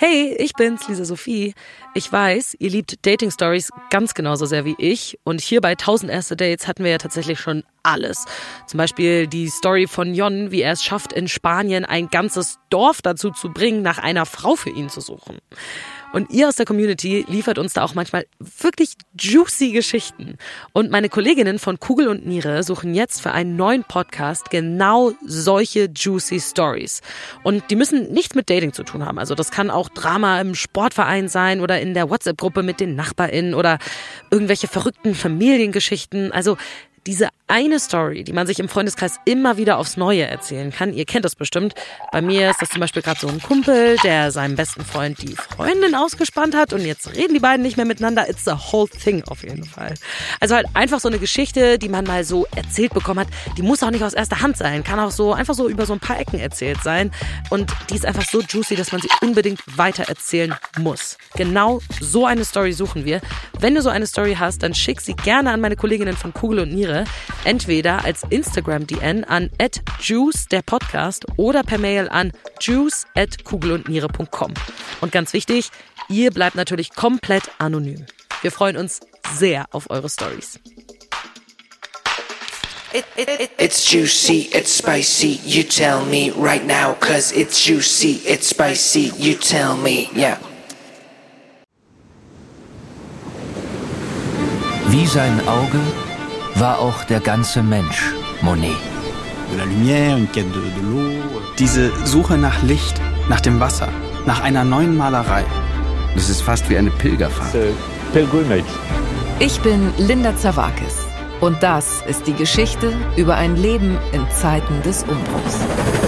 Hey, ich bin's, Lisa Sophie. Ich weiß, ihr liebt Dating Stories ganz genauso sehr wie ich. Und hier bei 1000 erste Dates hatten wir ja tatsächlich schon alles. Zum Beispiel die Story von Jon, wie er es schafft, in Spanien ein ganzes Dorf dazu zu bringen, nach einer Frau für ihn zu suchen. Und ihr aus der Community liefert uns da auch manchmal wirklich juicy Geschichten. Und meine Kolleginnen von Kugel und Niere suchen jetzt für einen neuen Podcast genau solche juicy Stories. Und die müssen nichts mit Dating zu tun haben. Also das kann auch Drama im Sportverein sein oder in der WhatsApp-Gruppe mit den NachbarInnen oder irgendwelche verrückten Familiengeschichten. Also diese eine Story, die man sich im Freundeskreis immer wieder aufs Neue erzählen kann. Ihr kennt das bestimmt. Bei mir ist das zum Beispiel gerade so ein Kumpel, der seinem besten Freund die Freundin ausgespannt hat und jetzt reden die beiden nicht mehr miteinander. It's the whole thing auf jeden Fall. Also halt einfach so eine Geschichte, die man mal so erzählt bekommen hat. Die muss auch nicht aus erster Hand sein, kann auch so einfach so über so ein paar Ecken erzählt sein. Und die ist einfach so juicy, dass man sie unbedingt weiter erzählen muss. Genau so eine Story suchen wir. Wenn du so eine Story hast, dann schick sie gerne an meine Kolleginnen von Kugel und Niere entweder als Instagram-DN an juice der Podcast oder per Mail an juice at kugelundniere.com. Und ganz wichtig, ihr bleibt natürlich komplett anonym. Wir freuen uns sehr auf eure Stories. It, it, it, it's juicy, it's spicy, you tell me right now, cause it's juicy, it's spicy, you tell me, yeah. Wie sein Auge war auch der ganze Mensch Monet. Diese Suche nach Licht, nach dem Wasser, nach einer neuen Malerei. Das ist fast wie eine Pilgerfahrt. Ich bin Linda Zawakis und das ist die Geschichte über ein Leben in Zeiten des Umbruchs.